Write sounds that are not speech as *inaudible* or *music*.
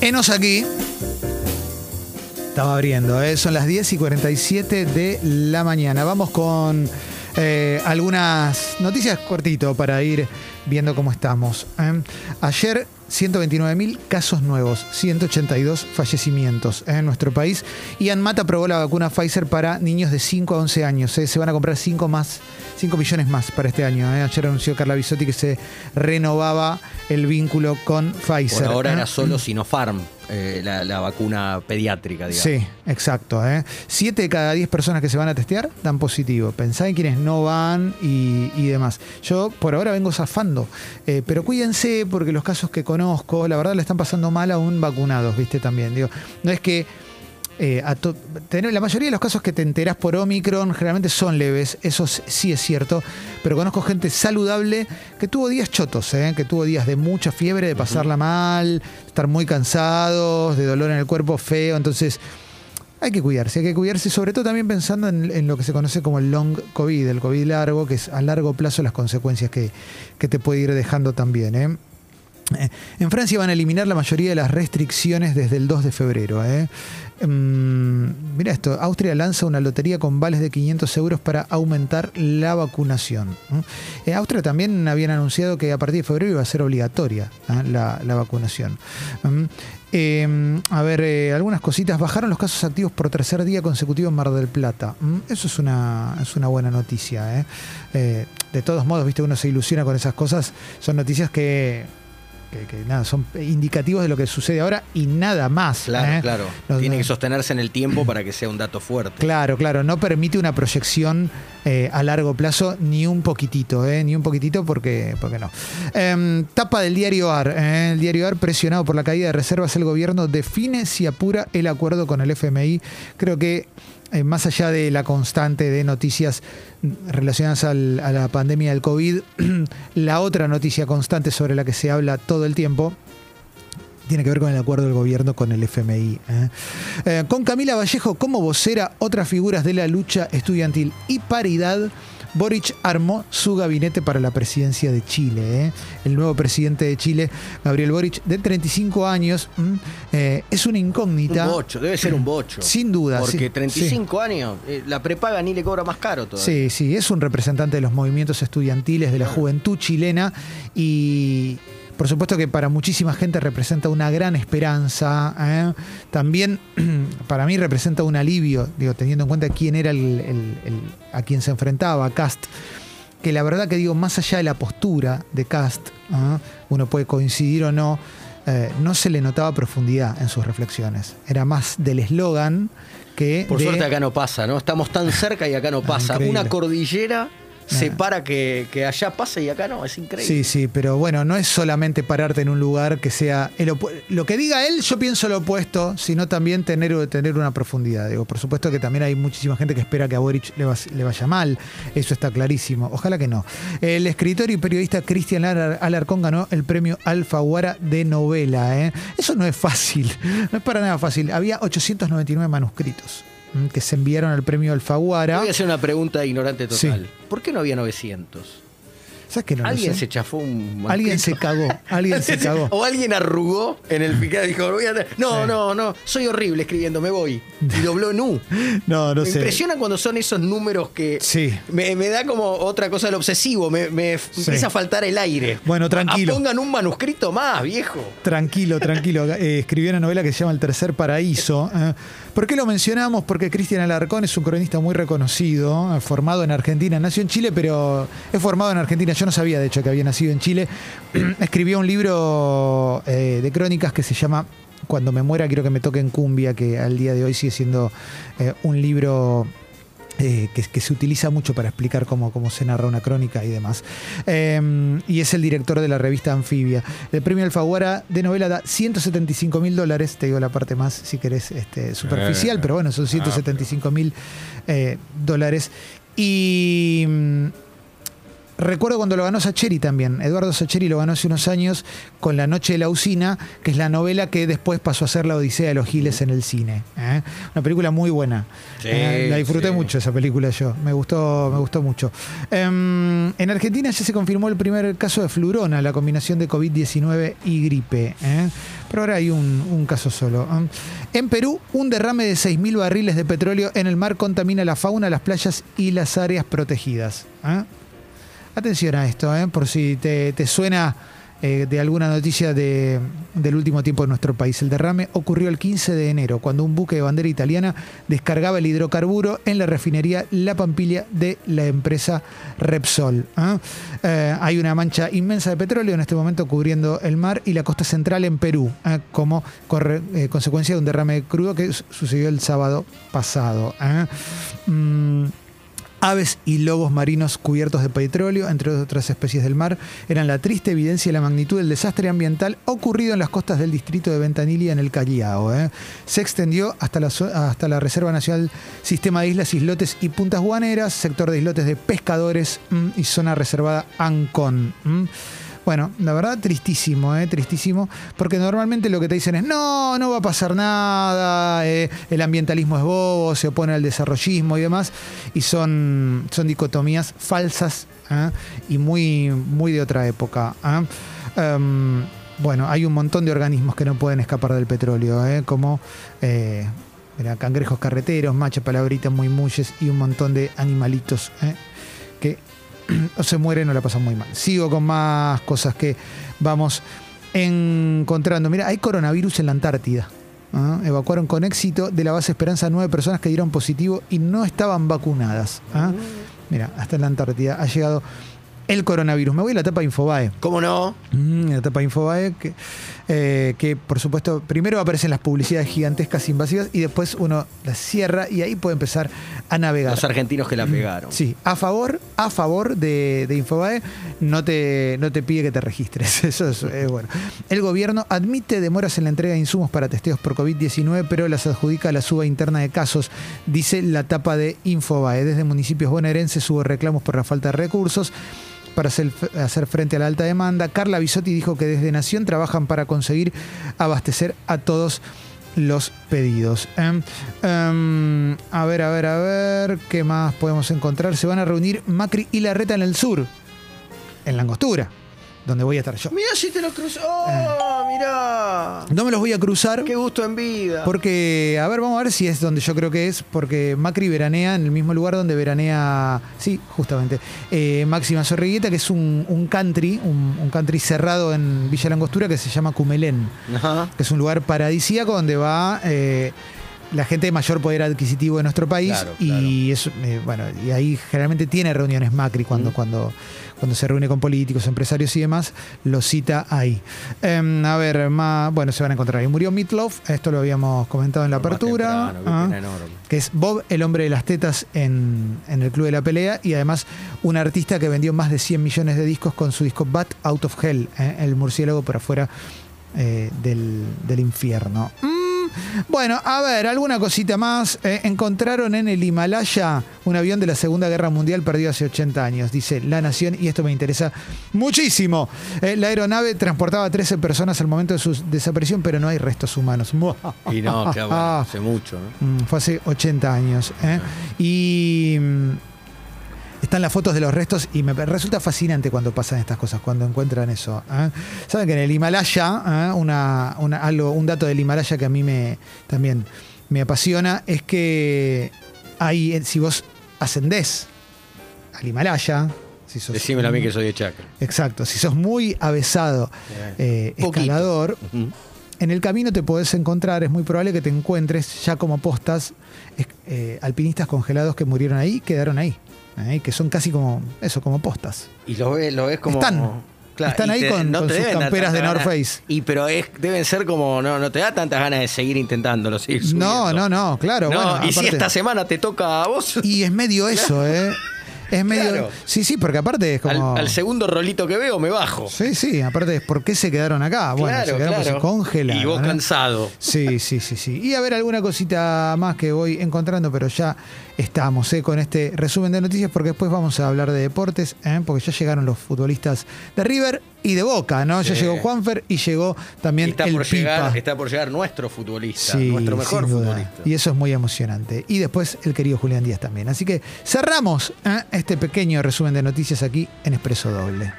Enos aquí. Estaba abriendo, ¿eh? son las 10 y 47 de la mañana. Vamos con eh, algunas noticias cortito para ir viendo cómo estamos. ¿eh? Ayer 129.000 casos nuevos, 182 fallecimientos en nuestro país. Y Anmata aprobó la vacuna Pfizer para niños de 5 a 11 años. ¿eh? Se van a comprar 5 más, 5 millones más para este año. ¿eh? Ayer anunció Carla Bisotti que se renovaba el vínculo con Pfizer. Por ahora ¿eh? era solo Sinopharm, eh, la, la vacuna pediátrica, digamos. Sí, exacto. Siete de cada diez personas que se van a testear dan positivo. Pensá en quienes no van y, y demás. Yo por ahora vengo zafando, pero cuídense porque los casos que conozco, la verdad le están pasando mal aún vacunados, ¿viste? También, digo, no es que... eh, a la mayoría de los casos que te enterás por Omicron generalmente son leves, eso sí es cierto, pero conozco gente saludable que tuvo días chotos, ¿eh? que tuvo días de mucha fiebre, de pasarla mal, estar muy cansados, de dolor en el cuerpo feo, entonces hay que cuidarse, hay que cuidarse, sobre todo también pensando en, en lo que se conoce como el long COVID, el COVID largo, que es a largo plazo las consecuencias que, que te puede ir dejando también. ¿eh? Eh, En Francia van a eliminar la mayoría de las restricciones desde el 2 de febrero. ¿eh? Mm, mira esto, Austria lanza una lotería con vales de 500 euros para aumentar la vacunación. Austria también habían anunciado que a partir de febrero iba a ser obligatoria ¿eh? la, vacunación. Mm, eh, a ver, algunas cositas. Bajaron los casos activos por tercer día consecutivo en Mar del Plata. Mm, Eso es una, es una buena noticia. de todos modos, viste, uno se ilusiona con esas cosas. Son noticias que, que- que nada, son indicativos de lo que sucede ahora y nada más. Claro, ¿eh? claro. No, Tiene que sostenerse en el tiempo para que sea un dato fuerte. Claro, claro, no permite una proyección eh, a largo plazo ni un poquitito, eh, ni un poquitito porque, porque no. Em, tapa del diario AR. eh, el diario AR, presionado por la caída de reservas, el gobierno define si apura el acuerdo con el FMI. Creo que eh, más allá de la constante de noticias relacionadas a la pandemia del COVID, *clears throat* la otra noticia constante sobre la que se habla todo el tiempo tiene que ver con el acuerdo del gobierno con el FMI. ¿eh? Eh, con Camila Vallejo como vocera, otras figuras de la lucha estudiantil y paridad. Boric armó su gabinete para la presidencia de Chile. ¿eh? El nuevo presidente de Chile, Gabriel Boric, de 35 años. Eh, es una Un incógnita. bocho, debe ser un bocho. Sin duda. Porque sí, 35 años, eh, la prepaga ni le cobra más caro todavía. Sí, sí, es un representante de los movimientos estudiantiles, de la juventud chilena y por supuesto que para muchísima gente representa una gran esperanza. ¿eh? También *clears throat* para mí representa un alivio, digo, teniendo en cuenta quién era el, el- el- a quien se enfrentaba, Cast. Que la verdad que digo, más allá de la postura de Cast, ¿ah? uno puede coincidir o no, eh, no se le notaba profundidad en sus reflexiones. Era más del eslogan que. Por de- suerte acá no pasa, ¿no? Estamos tan cerca y acá no pasa. increíble. Una cordillera. Separa que, que allá pase y acá no, es increíble. Sí, sí, pero bueno, no es solamente pararte en un lugar que sea el lo que diga él, yo pienso lo opuesto, sino también tener, tener una profundidad. Digo, por supuesto que también hay muchísima gente que espera que a Boric le, va- le vaya mal, eso está clarísimo. Ojalá que no. El escritor y periodista Cristian Alar- Alarcón ganó el premio Alfaguara de novela. ¿eh? Eso no es fácil, *laughs* no es para nada fácil. Había 899 manuscritos que se enviaron al premio Alfaguara. Voy a hacer una pregunta ignorante total. Sí. ¿Por qué no había 900? ¿Sabes que no lo alguien sé? se chafó un Alguien se cagó, alguien se *laughs* cagó. O alguien arrugó en el picado y dijo, voy a... no, Sí. no, no, soy horrible escribiendo, me voy. Y dobló nu. *laughs* No, no me sé. impresiona cuando son esos números que Sí. me, me da como otra cosa del obsesivo, me, empieza a faltar el aire. Bueno, tranquilo. Pongan un manuscrito más, viejo. Tranquilo, tranquilo. *laughs* Eh, escribió una novela que se llama El Tercer Paraíso. Eh, ¿Por qué lo mencionamos? Porque Cristian Alarcón es un cronista muy reconocido, eh, formado en Argentina, nació en Chile, pero es formado en Argentina. Yo no sabía, de hecho, que había nacido en Chile. *clears throat* Escribió un libro eh, de crónicas que se llama Cuando me muera quiero que me toque en cumbia, que al día de hoy sigue siendo eh, un libro eh, que, que se utiliza mucho para explicar cómo, cómo se narra una crónica y demás. Eh, y es el director de la revista Anfibia. El premio Alfaguara de novela da 175 mil dólares, te digo la parte más, si querés, este, superficial, Eh. pero bueno, son 175 mil eh, dólares. Y mm, recuerdo cuando lo ganó Sacheri también. Eduardo Sacheri lo ganó hace unos años con La Noche de la Usina, que es la novela que después pasó a ser La Odisea de los Giles en el cine. ¿eh? Una película muy buena. Sí, Eh, la disfruté sí. mucho esa película yo. Me gustó, me gustó mucho. Em, en Argentina ya se confirmó el primer caso de flurona, la combinación de COVID-19 y gripe. ¿eh? Pero ahora hay un, un caso solo. ¿eh? En Perú, un derrame de 6.000 barriles de petróleo en el mar contamina la fauna, las playas y las áreas protegidas. ¿eh? Atención a esto, ¿eh? por si te, te suena eh, de alguna noticia de- del último tiempo en nuestro país. El derrame ocurrió el 15 de enero, cuando un buque de bandera italiana descargaba el hidrocarburo en la refinería La Pampilla de la empresa Repsol. ¿ah? Eh, hay una mancha inmensa de petróleo en este momento cubriendo el mar y la costa central en Perú, como eh, consecuencia de un derrame crudo que su- sucedió el sábado pasado. Mm, Aves y lobos marinos cubiertos de petróleo, entre otras especies del mar, eran la triste evidencia de la magnitud del desastre ambiental ocurrido en las costas del distrito de Ventanilla en el Callao. ¿eh? Se extendió hasta la, Reserva Nacional Sistema de Islas, Islotes y Puntas Guaneras, sector de islotes de pescadores mm, y zona reservada Ancón. mm. Bueno, la verdad, tristísimo, ¿eh? tristísimo, porque normalmente lo que te dicen es, no, no va a pasar nada, eh, el ambientalismo es bobo, se opone al desarrollismo y demás, y son, son dicotomías falsas ¿eh? y muy, muy de otra época. ¿eh? Em, bueno, hay un montón de organismos que no pueden escapar del petróleo, ¿eh? como mira, cangrejos carreteros, macha palabritas muy muyes y un montón de animalitos ¿eh? que o *clears throat* se mueren o la pasan muy mal. Sigo con más cosas que vamos encontrando. Mira, hay coronavirus en la Antártida. ¿ah? Evacuaron con éxito de la base Esperanza nueve personas que dieron positivo y no estaban vacunadas. ¿ah? Mira, hasta en la Antártida ha llegado el coronavirus. Me voy a la etapa Infobae. ¿Cómo no? Mm, la etapa Infobae, que, eh, que por supuesto primero aparecen las publicidades gigantescas invasivas y después uno las cierra y ahí puede empezar a navegar. Los argentinos que la pegaron. Sí, a favor, a favor de, de Infobae, no te, no te pide que te registres. *laughs* Eso es eh, bueno. El gobierno admite demoras en la entrega de insumos para testeos por COVID-19, pero las adjudica a la suba interna de casos, dice la tapa de Infobae. Desde municipios bonaerenses hubo reclamos por la falta de recursos para hacer, frente a la alta demanda. Carla Bisotti dijo que desde Nación trabajan para conseguir abastecer a todos los pedidos. Em, em, a ver, a ver, a ver, ¿qué más podemos encontrar? Se van a reunir Macri y Larreta en el sur, en la angostura, donde voy a estar yo. Mirá si te lo cruzó. ¡Oh, mirá! No me los voy a cruzar. Qué gusto en vida. Porque, a ver, vamos a ver si es donde yo creo que es, porque Macri veranea en el mismo lugar donde veranea, sí, justamente, eh, Máxima Zorrigueta, que es un, un country, un, un country cerrado en Villa Langostura que se llama Cumelén, Ajá. que es un lugar paradisíaco donde va eh, la gente de mayor poder adquisitivo de nuestro país Claro, y es, eh, bueno, y ahí generalmente tiene reuniones Macri cuando, Mm. cuando, cuando se reúne con políticos, empresarios y demás, lo cita ahí. Em, a ver, más, bueno, se van a encontrar ahí. Murió Meatloaf, esto lo habíamos comentado en la apertura. temprano, ah, que es Bob, el hombre de las tetas en, en el Club de la Pelea, y además un artista que vendió más de 100 millones de discos con su disco Bat Out of Hell, eh, el murciélago por afuera eh, del, del infierno. Mm, bueno, a ver, alguna cosita más. Eh, encontraron en el Himalaya un avión de la Segunda Guerra Mundial perdido hace 80 años, dice La Nación, y esto me interesa muchísimo. Eh, la aeronave transportaba a 13 personas al momento de su desaparición, pero no hay restos humanos. *laughs* Y no, claro, *laughs* bueno, hace mucho. ¿no? Mm, Fue hace 80 años. ¿eh? Y mm, están las fotos de los restos y me resulta fascinante cuando pasan estas cosas, cuando encuentran eso. ¿eh? Saben que en el Himalaya, ¿eh? una, una- algo, un dato del Himalaya que a mí me también me apasiona es que hay, eh, si vos ascendés al Himalaya, si sos Decímelo a mí que soy de Chacra. Exacto, si sos muy avesado eh, escalador, en el camino te podés encontrar, es muy probable que te encuentres ya como postas eh, alpinistas congelados que murieron ahí, quedaron ahí, ¿eh? que son casi como eso, como postas. Y lo ves, lo ves como. Están. Están ahí con- con te sus camperas de North. Face. Y pero es, deben ser como. No, no te da tantas ganas de seguir intentándolo, seguir No, subiendo. no, no, claro. No, bueno, y si esta semana te toca a vos. y es medio *laughs* eso, ¿eh? Es medio. Claro. Sí, sí, porque aparte es como. al, al segundo rolito que veo me bajo. Sí, sí, aparte es por qué se quedaron acá. Bueno, claro, se quedaron claro. se congelaron. Y vos cansado. Sí, sí, sí, sí. Y a ver alguna cosita más que voy encontrando, pero ya estamos ¿eh? con este resumen de noticias porque después vamos a hablar de deportes, ¿eh? porque ya llegaron los futbolistas de River y de Boca, ¿no? Ya llegó Juanfer y llegó también está, el por Pipa. llegar, está por llegar nuestro futbolista, Sí, nuestro mejor futbolista. Y eso es muy emocionante. Y después el querido Julián Díaz también. Así que cerramos ¿eh? este pequeño resumen de noticias aquí en Expreso Doble.